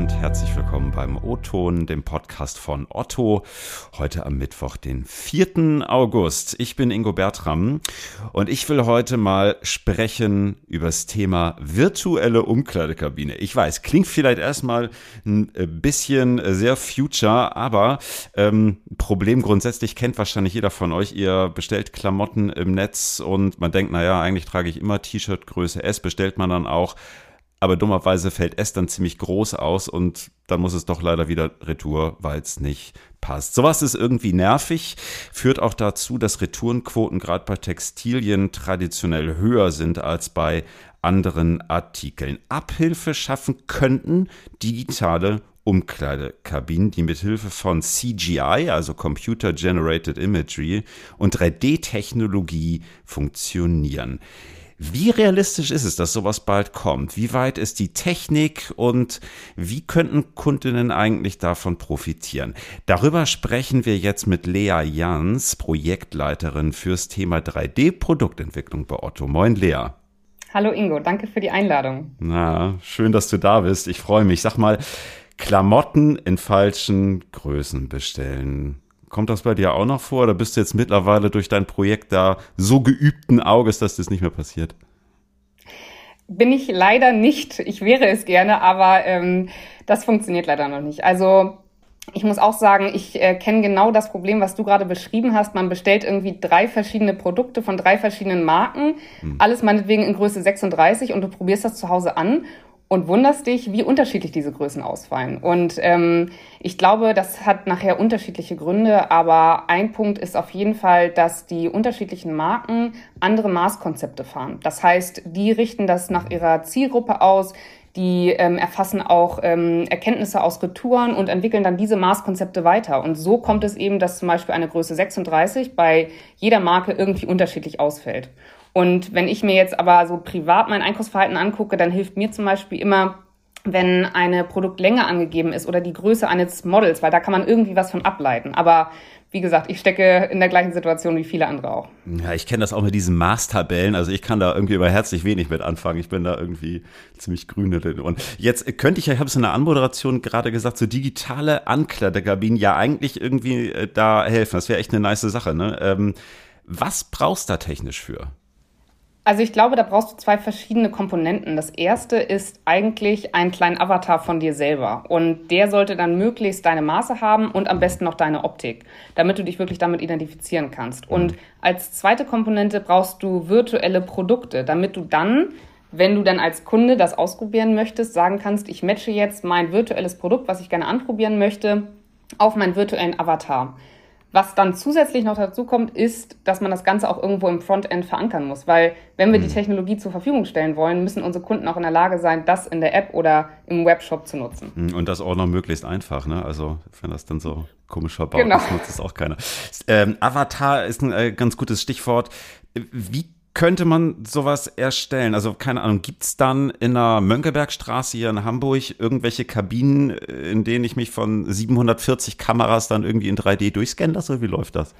und herzlich willkommen beim O-Ton, dem Podcast von Otto. Heute am Mittwoch, den 4. August. Ich bin Ingo Bertram und ich will heute mal sprechen über das Thema virtuelle Umkleidekabine. Ich weiß, klingt vielleicht erstmal ein bisschen sehr future, aber ähm, Problem grundsätzlich kennt wahrscheinlich jeder von euch. Ihr bestellt Klamotten im Netz und man denkt, naja, eigentlich trage ich immer T-Shirt Größe S, bestellt man dann auch aber dummerweise fällt S dann ziemlich groß aus und dann muss es doch leider wieder retour, weil es nicht passt. Sowas ist irgendwie nervig, führt auch dazu, dass Retourenquoten gerade bei Textilien traditionell höher sind als bei anderen Artikeln. Abhilfe schaffen könnten digitale Umkleidekabinen, die mit Hilfe von CGI, also Computer Generated Imagery und 3D-Technologie funktionieren. Wie realistisch ist es, dass sowas bald kommt? Wie weit ist die Technik und wie könnten Kundinnen eigentlich davon profitieren? Darüber sprechen wir jetzt mit Lea Jans, Projektleiterin fürs Thema 3D-Produktentwicklung bei Otto. Moin, Lea. Hallo Ingo, danke für die Einladung. Na, schön, dass du da bist. Ich freue mich. Sag mal, Klamotten in falschen Größen bestellen. Kommt das bei dir auch noch vor oder bist du jetzt mittlerweile durch dein Projekt da so geübten Auges, dass das nicht mehr passiert? Bin ich leider nicht. Ich wäre es gerne, aber ähm, das funktioniert leider noch nicht. Also ich muss auch sagen, ich äh, kenne genau das Problem, was du gerade beschrieben hast. Man bestellt irgendwie drei verschiedene Produkte von drei verschiedenen Marken, hm. alles meinetwegen in Größe 36 und du probierst das zu Hause an und wunderst dich, wie unterschiedlich diese Größen ausfallen. Und ähm, ich glaube, das hat nachher unterschiedliche Gründe, aber ein Punkt ist auf jeden Fall, dass die unterschiedlichen Marken andere Maßkonzepte fahren. Das heißt, die richten das nach ihrer Zielgruppe aus, die ähm, erfassen auch ähm, Erkenntnisse aus Retouren und entwickeln dann diese Maßkonzepte weiter. Und so kommt es eben, dass zum Beispiel eine Größe 36 bei jeder Marke irgendwie unterschiedlich ausfällt. Und wenn ich mir jetzt aber so privat mein Einkaufsverhalten angucke, dann hilft mir zum Beispiel immer, wenn eine Produktlänge angegeben ist oder die Größe eines Models, weil da kann man irgendwie was von ableiten. Aber wie gesagt, ich stecke in der gleichen Situation wie viele andere auch. Ja, ich kenne das auch mit diesen Maßtabellen. Also ich kann da irgendwie über herzlich wenig mit anfangen. Ich bin da irgendwie ziemlich grün drin. Und jetzt könnte ich, ich habe es in der Anmoderation gerade gesagt, so digitale Ankleidekabinen ja eigentlich irgendwie äh, da helfen. Das wäre echt eine nice Sache. Ne? Ähm, was brauchst du da technisch für? Also ich glaube, da brauchst du zwei verschiedene Komponenten. Das erste ist eigentlich ein kleiner Avatar von dir selber. Und der sollte dann möglichst deine Maße haben und am besten noch deine Optik, damit du dich wirklich damit identifizieren kannst. Und als zweite Komponente brauchst du virtuelle Produkte, damit du dann wenn du dann als Kunde das ausprobieren möchtest, sagen kannst, ich matche jetzt mein virtuelles Produkt, was ich gerne anprobieren möchte, auf meinen virtuellen Avatar. Was dann zusätzlich noch dazu kommt, ist, dass man das Ganze auch irgendwo im Frontend verankern muss. Weil wenn wir die mhm. Technologie zur Verfügung stellen wollen, müssen unsere Kunden auch in der Lage sein, das in der App oder im Webshop zu nutzen. Mhm, und das auch noch möglichst einfach. Ne? Also wenn das dann so komisch verbaut genau. ist, nutzt es auch keiner. Ähm, Avatar ist ein äh, ganz gutes Stichwort. Wie könnte man sowas erstellen? Also keine Ahnung, gibt es dann in der Mönckebergstraße hier in Hamburg irgendwelche Kabinen, in denen ich mich von 740 Kameras dann irgendwie in 3D durchscannen lasse? Wie läuft das?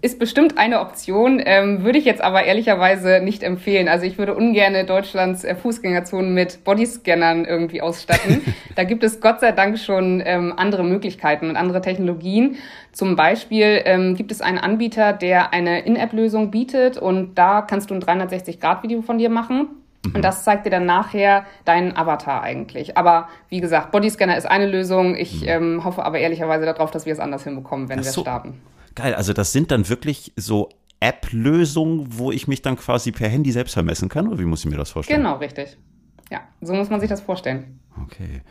Ist bestimmt eine Option, ähm, würde ich jetzt aber ehrlicherweise nicht empfehlen. Also ich würde ungern Deutschlands äh, Fußgängerzonen mit Bodyscannern irgendwie ausstatten. da gibt es Gott sei Dank schon ähm, andere Möglichkeiten und andere Technologien. Zum Beispiel ähm, gibt es einen Anbieter, der eine In-App-Lösung bietet und da kannst du ein 360-Grad-Video von dir machen. Mhm. Und das zeigt dir dann nachher deinen Avatar eigentlich. Aber wie gesagt, Bodyscanner ist eine Lösung. Ich mhm. ähm, hoffe aber ehrlicherweise darauf, dass wir es anders hinbekommen, wenn so. wir starten. Geil, also das sind dann wirklich so App-Lösungen, wo ich mich dann quasi per Handy selbst vermessen kann? Oder wie muss ich mir das vorstellen? Genau, richtig. Ja, so muss man sich das vorstellen. Okay.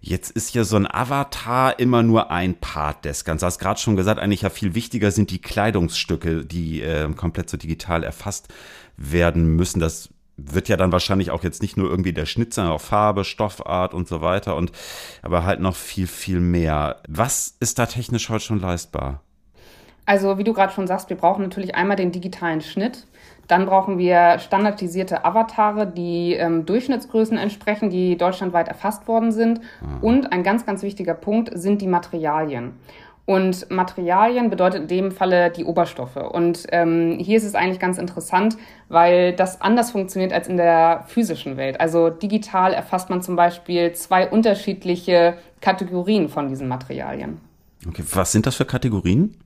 Jetzt ist ja so ein Avatar immer nur ein Part des Ganzen. Du hast gerade schon gesagt, eigentlich ja viel wichtiger sind die Kleidungsstücke, die äh, komplett so digital erfasst werden müssen. Das wird ja dann wahrscheinlich auch jetzt nicht nur irgendwie der Schnitt, sondern auch Farbe, Stoffart und so weiter und aber halt noch viel, viel mehr. Was ist da technisch heute schon leistbar? Also wie du gerade schon sagst, wir brauchen natürlich einmal den digitalen Schnitt. Dann brauchen wir standardisierte Avatare, die ähm, Durchschnittsgrößen entsprechen, die deutschlandweit erfasst worden sind. Mhm. Und ein ganz, ganz wichtiger Punkt sind die Materialien. Und Materialien bedeutet in dem Falle die Oberstoffe. Und ähm, hier ist es eigentlich ganz interessant, weil das anders funktioniert als in der physischen Welt. Also digital erfasst man zum Beispiel zwei unterschiedliche Kategorien von diesen Materialien. Okay, was sind das für Kategorien?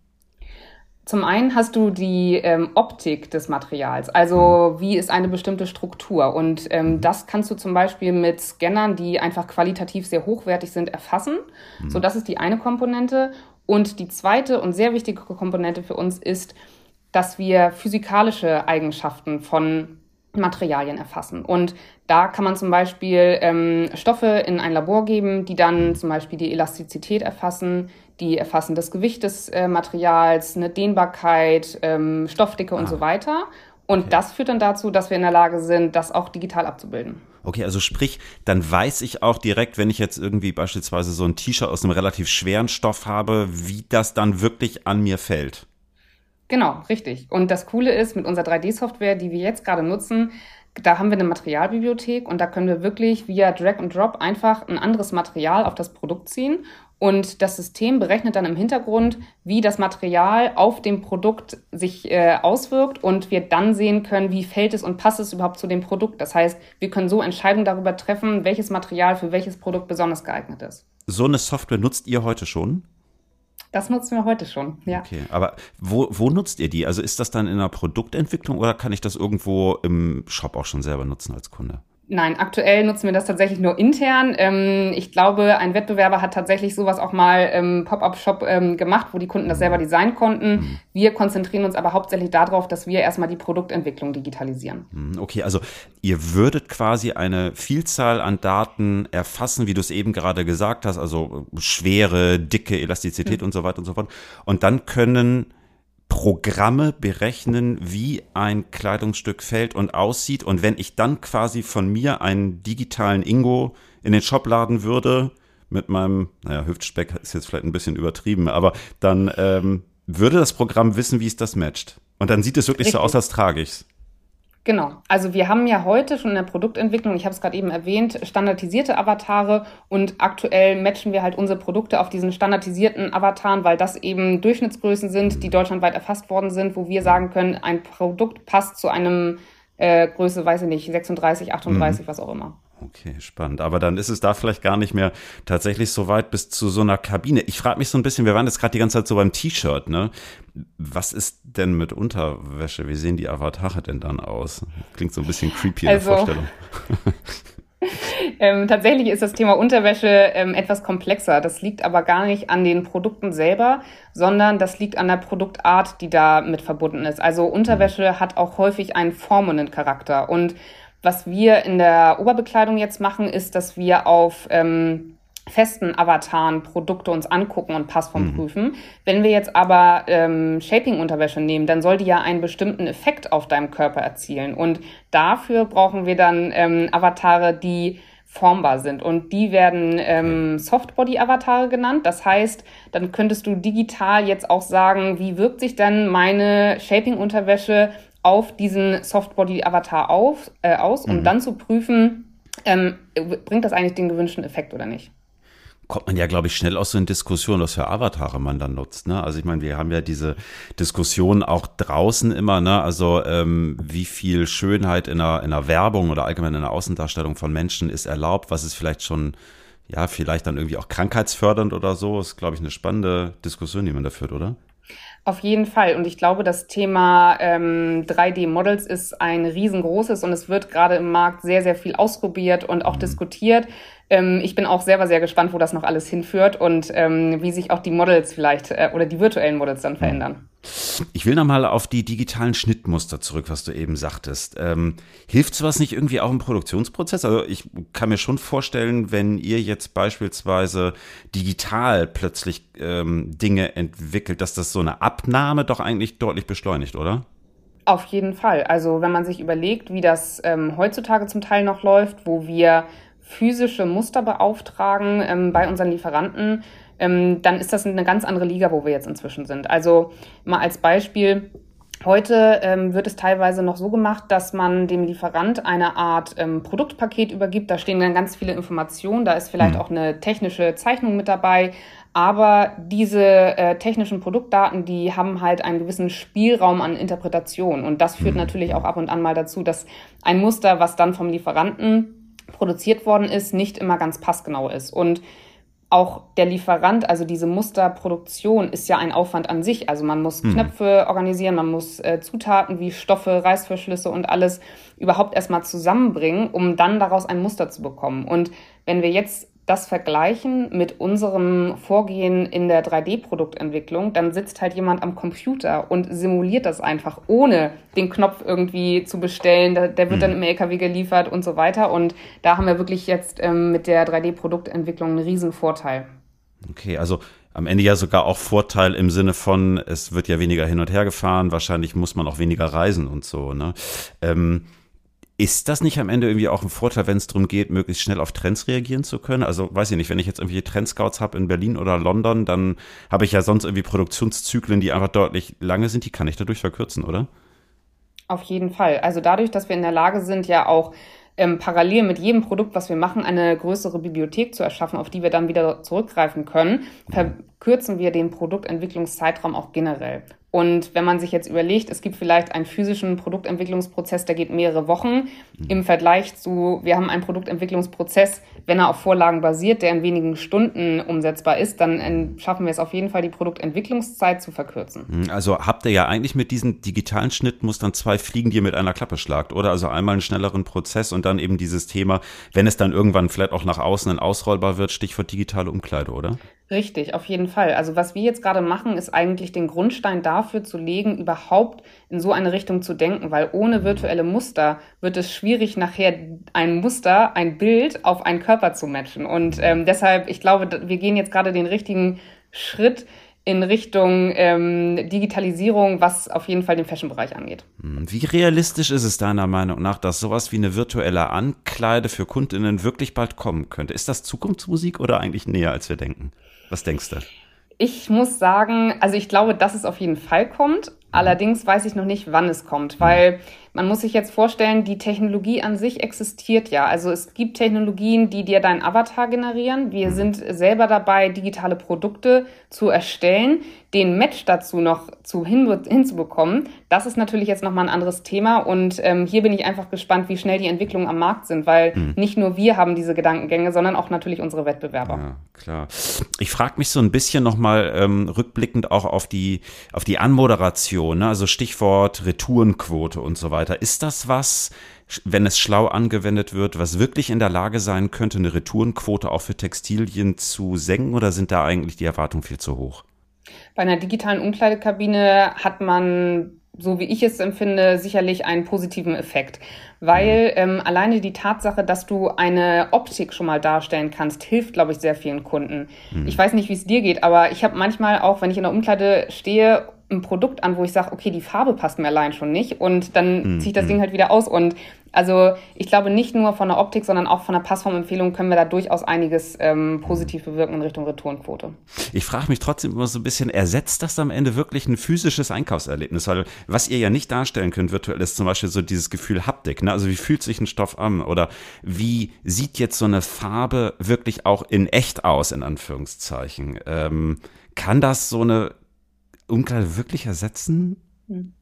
Zum einen hast du die ähm, Optik des Materials, also wie ist eine bestimmte Struktur. Und ähm, das kannst du zum Beispiel mit Scannern, die einfach qualitativ sehr hochwertig sind, erfassen. Mhm. So, das ist die eine Komponente. Und die zweite und sehr wichtige Komponente für uns ist, dass wir physikalische Eigenschaften von Materialien erfassen. Und da kann man zum Beispiel ähm, Stoffe in ein Labor geben, die dann zum Beispiel die Elastizität erfassen, die erfassen das Gewicht des äh, Materials, eine Dehnbarkeit, ähm, Stoffdicke ah. und so weiter. Und okay. das führt dann dazu, dass wir in der Lage sind, das auch digital abzubilden. Okay, also sprich, dann weiß ich auch direkt, wenn ich jetzt irgendwie beispielsweise so ein T-Shirt aus einem relativ schweren Stoff habe, wie das dann wirklich an mir fällt. Genau, richtig. Und das Coole ist, mit unserer 3D-Software, die wir jetzt gerade nutzen, da haben wir eine Materialbibliothek und da können wir wirklich via Drag and Drop einfach ein anderes Material auf das Produkt ziehen und das System berechnet dann im Hintergrund, wie das Material auf dem Produkt sich äh, auswirkt und wir dann sehen können, wie fällt es und passt es überhaupt zu dem Produkt. Das heißt, wir können so Entscheidungen darüber treffen, welches Material für welches Produkt besonders geeignet ist. So eine Software nutzt ihr heute schon? Das nutzen wir heute schon, ja. Okay, aber wo, wo nutzt ihr die? Also ist das dann in der Produktentwicklung oder kann ich das irgendwo im Shop auch schon selber nutzen als Kunde? Nein, aktuell nutzen wir das tatsächlich nur intern. Ähm, ich glaube, ein Wettbewerber hat tatsächlich sowas auch mal im Pop-up-Shop ähm, gemacht, wo die Kunden das selber designen konnten. Mhm. Wir konzentrieren uns aber hauptsächlich darauf, dass wir erstmal die Produktentwicklung digitalisieren. Mhm, okay, also ihr würdet quasi eine Vielzahl an Daten erfassen, wie du es eben gerade gesagt hast, also Schwere, Dicke, Elastizität mhm. und so weiter und so fort. Und dann können Programme berechnen, wie ein Kleidungsstück fällt und aussieht. Und wenn ich dann quasi von mir einen digitalen Ingo in den Shop laden würde, mit meinem, naja, Hüftspeck ist jetzt vielleicht ein bisschen übertrieben, aber dann ähm, würde das Programm wissen, wie es das matcht. Und dann sieht es wirklich Richtig. so aus, als trage ich's. Genau. Also wir haben ja heute schon in der Produktentwicklung, ich habe es gerade eben erwähnt, standardisierte Avatare und aktuell matchen wir halt unsere Produkte auf diesen standardisierten Avataren, weil das eben Durchschnittsgrößen sind, die deutschlandweit erfasst worden sind, wo wir sagen können, ein Produkt passt zu einem äh, Größe, weiß ich nicht, 36, 38, mhm. was auch immer. Okay, spannend. Aber dann ist es da vielleicht gar nicht mehr tatsächlich so weit bis zu so einer Kabine. Ich frage mich so ein bisschen, wir waren jetzt gerade die ganze Zeit so beim T-Shirt, ne? Was ist denn mit Unterwäsche? Wie sehen die Avatare denn dann aus? Klingt so ein bisschen creepy in also, der Vorstellung. ähm, tatsächlich ist das Thema Unterwäsche ähm, etwas komplexer. Das liegt aber gar nicht an den Produkten selber, sondern das liegt an der Produktart, die da mit verbunden ist. Also Unterwäsche mhm. hat auch häufig einen formenden Charakter und was wir in der Oberbekleidung jetzt machen, ist, dass wir auf ähm, festen Avataren Produkte uns angucken und Passform mhm. prüfen. Wenn wir jetzt aber ähm, Shaping-Unterwäsche nehmen, dann soll die ja einen bestimmten Effekt auf deinem Körper erzielen. Und dafür brauchen wir dann ähm, Avatare, die formbar sind. Und die werden ähm, Softbody-Avatare genannt. Das heißt, dann könntest du digital jetzt auch sagen, wie wirkt sich dann meine Shaping-Unterwäsche auf diesen Softbody-Avatar auf, äh, aus, um mhm. dann zu prüfen, ähm, bringt das eigentlich den gewünschten Effekt oder nicht kommt man ja, glaube ich, schnell aus so in Diskussionen, was für Avatare man dann nutzt. Ne? Also ich meine, wir haben ja diese Diskussion auch draußen immer, ne? also ähm, wie viel Schönheit in einer, in einer Werbung oder allgemein in einer Außendarstellung von Menschen ist erlaubt, was ist vielleicht schon, ja, vielleicht dann irgendwie auch krankheitsfördernd oder so, ist, glaube ich, eine spannende Diskussion, die man da führt, oder? Auf jeden Fall. Und ich glaube, das Thema ähm, 3D-Models ist ein riesengroßes und es wird gerade im Markt sehr, sehr viel ausprobiert und auch mhm. diskutiert. Ähm, ich bin auch selber sehr gespannt, wo das noch alles hinführt und ähm, wie sich auch die Models vielleicht äh, oder die virtuellen Models dann verändern. Ich will nochmal auf die digitalen Schnittmuster zurück, was du eben sagtest. Ähm, hilft sowas nicht irgendwie auch im Produktionsprozess? Also ich kann mir schon vorstellen, wenn ihr jetzt beispielsweise digital plötzlich ähm, Dinge entwickelt, dass das so eine Abnahme doch eigentlich deutlich beschleunigt, oder? Auf jeden Fall. Also wenn man sich überlegt, wie das ähm, heutzutage zum Teil noch läuft, wo wir physische Muster beauftragen ähm, bei unseren Lieferanten, ähm, dann ist das eine ganz andere Liga, wo wir jetzt inzwischen sind. Also mal als Beispiel, Heute ähm, wird es teilweise noch so gemacht, dass man dem Lieferant eine Art ähm, Produktpaket übergibt. Da stehen dann ganz viele Informationen. Da ist vielleicht mhm. auch eine technische Zeichnung mit dabei. Aber diese äh, technischen Produktdaten, die haben halt einen gewissen Spielraum an Interpretation. Und das führt mhm. natürlich auch ab und an mal dazu, dass ein Muster, was dann vom Lieferanten produziert worden ist, nicht immer ganz passgenau ist. Und auch der Lieferant, also diese Musterproduktion ist ja ein Aufwand an sich. Also man muss mhm. Knöpfe organisieren, man muss äh, Zutaten wie Stoffe, Reißverschlüsse und alles überhaupt erstmal zusammenbringen, um dann daraus ein Muster zu bekommen. Und wenn wir jetzt das vergleichen mit unserem Vorgehen in der 3D-Produktentwicklung, dann sitzt halt jemand am Computer und simuliert das einfach, ohne den Knopf irgendwie zu bestellen. Der, der wird dann mhm. im LKW geliefert und so weiter. Und da haben wir wirklich jetzt ähm, mit der 3D-Produktentwicklung einen riesen Vorteil. Okay, also am Ende ja sogar auch Vorteil im Sinne von, es wird ja weniger hin und her gefahren, wahrscheinlich muss man auch weniger reisen und so. Ne? Ähm, ist das nicht am Ende irgendwie auch ein Vorteil, wenn es darum geht, möglichst schnell auf Trends reagieren zu können? Also weiß ich nicht, wenn ich jetzt irgendwie Trendscouts habe in Berlin oder London, dann habe ich ja sonst irgendwie Produktionszyklen, die einfach deutlich lange sind, die kann ich dadurch verkürzen, oder? Auf jeden Fall. Also dadurch, dass wir in der Lage sind, ja auch ähm, parallel mit jedem Produkt, was wir machen, eine größere Bibliothek zu erschaffen, auf die wir dann wieder zurückgreifen können, verkürzen wir den Produktentwicklungszeitraum auch generell. Und wenn man sich jetzt überlegt, es gibt vielleicht einen physischen Produktentwicklungsprozess, der geht mehrere Wochen mhm. im Vergleich zu, wir haben einen Produktentwicklungsprozess, wenn er auf Vorlagen basiert, der in wenigen Stunden umsetzbar ist, dann schaffen wir es auf jeden Fall, die Produktentwicklungszeit zu verkürzen. Mhm, also habt ihr ja eigentlich mit diesem digitalen Schnittmustern zwei Fliegen, die ihr mit einer Klappe schlagt, oder? Also einmal einen schnelleren Prozess und dann eben dieses Thema, wenn es dann irgendwann vielleicht auch nach außen ausrollbar wird, Stichwort digitale Umkleide, oder? Richtig, auf jeden Fall. Also was wir jetzt gerade machen, ist eigentlich den Grundstein dafür zu legen, überhaupt in so eine Richtung zu denken, weil ohne virtuelle Muster wird es schwierig, nachher ein Muster, ein Bild auf einen Körper zu matchen. Und ähm, deshalb, ich glaube, wir gehen jetzt gerade den richtigen Schritt in Richtung ähm, Digitalisierung, was auf jeden Fall den Fashion-Bereich angeht. Hm, wie realistisch ist es deiner Meinung nach, dass sowas wie eine virtuelle Ankleide für Kundinnen wirklich bald kommen könnte? Ist das Zukunftsmusik oder eigentlich näher, als wir denken? Was denkst du? Ich muss sagen, also ich glaube, dass es auf jeden Fall kommt. Allerdings weiß ich noch nicht, wann es kommt, weil man muss sich jetzt vorstellen, die Technologie an sich existiert ja. Also es gibt Technologien, die dir deinen Avatar generieren. Wir sind selber dabei, digitale Produkte zu erstellen. Den Match dazu noch zu hin, hinzubekommen, das ist natürlich jetzt nochmal ein anderes Thema. Und ähm, hier bin ich einfach gespannt, wie schnell die Entwicklungen am Markt sind, weil hm. nicht nur wir haben diese Gedankengänge, sondern auch natürlich unsere Wettbewerber. Ja, klar. Ich frage mich so ein bisschen nochmal ähm, rückblickend auch auf die, auf die Anmoderation, ne? also Stichwort Retourenquote und so weiter weiter. Ist das was, wenn es schlau angewendet wird, was wirklich in der Lage sein könnte, eine Retourenquote auch für Textilien zu senken oder sind da eigentlich die Erwartungen viel zu hoch? Bei einer digitalen Umkleidekabine hat man so wie ich es empfinde, sicherlich einen positiven Effekt. Weil ähm, alleine die Tatsache, dass du eine Optik schon mal darstellen kannst, hilft, glaube ich, sehr vielen Kunden. Mhm. Ich weiß nicht, wie es dir geht, aber ich habe manchmal auch, wenn ich in der Umkleide stehe ein Produkt an, wo ich sage, okay, die Farbe passt mir allein schon nicht und dann mhm. ziehe ich das Ding hm. halt wieder aus und also ich glaube nicht nur von der Optik, sondern auch von der Passformempfehlung können wir da durchaus einiges ähm, positiv bewirken in Richtung Retourenquote. Ich frage mich trotzdem immer so ein bisschen, ersetzt das am Ende wirklich ein physisches Einkaufserlebnis? Weil was ihr ja nicht darstellen könnt virtuell ist zum Beispiel so dieses Gefühl Haptik. Ne? Also wie fühlt sich ein Stoff an? Oder wie sieht jetzt so eine Farbe wirklich auch in echt aus, in Anführungszeichen? Ähm, kann das so eine Umkleide wirklich ersetzen? Hm.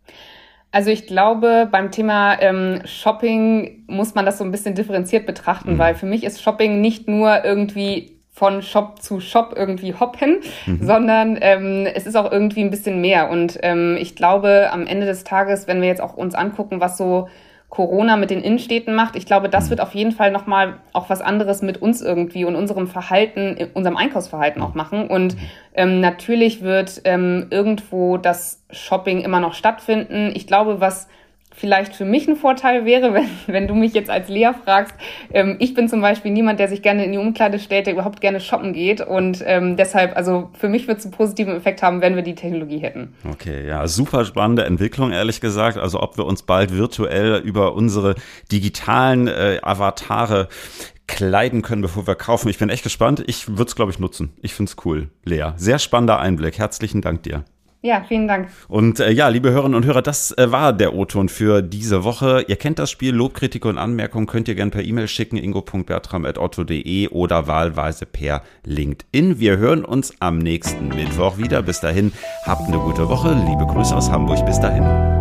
Also ich glaube, beim Thema ähm, Shopping muss man das so ein bisschen differenziert betrachten, mhm. weil für mich ist Shopping nicht nur irgendwie von Shop zu Shop irgendwie hoppen, mhm. sondern ähm, es ist auch irgendwie ein bisschen mehr. Und ähm, ich glaube, am Ende des Tages, wenn wir jetzt auch uns angucken, was so Corona mit den Innenstädten macht. Ich glaube, das wird auf jeden Fall nochmal auch was anderes mit uns irgendwie und unserem Verhalten, unserem Einkaufsverhalten auch machen. Und ähm, natürlich wird ähm, irgendwo das Shopping immer noch stattfinden. Ich glaube, was vielleicht für mich ein Vorteil wäre, wenn, wenn du mich jetzt als Lea fragst. Ähm, ich bin zum Beispiel niemand, der sich gerne in die Umkleide stellt, der überhaupt gerne shoppen geht. Und ähm, deshalb, also für mich wird es einen positiven Effekt haben, wenn wir die Technologie hätten. Okay, ja, super spannende Entwicklung, ehrlich gesagt. Also ob wir uns bald virtuell über unsere digitalen äh, Avatare kleiden können, bevor wir kaufen. Ich bin echt gespannt. Ich würde es, glaube ich, nutzen. Ich finde es cool, Lea. Sehr spannender Einblick. Herzlichen Dank dir. Ja, vielen Dank. Und äh, ja, liebe Hörerinnen und Hörer, das äh, war der O-Ton für diese Woche. Ihr kennt das Spiel, Lobkritik und Anmerkungen könnt ihr gerne per E-Mail schicken, ingo.bertram.otto.de oder wahlweise per LinkedIn. Wir hören uns am nächsten Mittwoch wieder. Bis dahin, habt eine gute Woche. Liebe Grüße aus Hamburg. Bis dahin.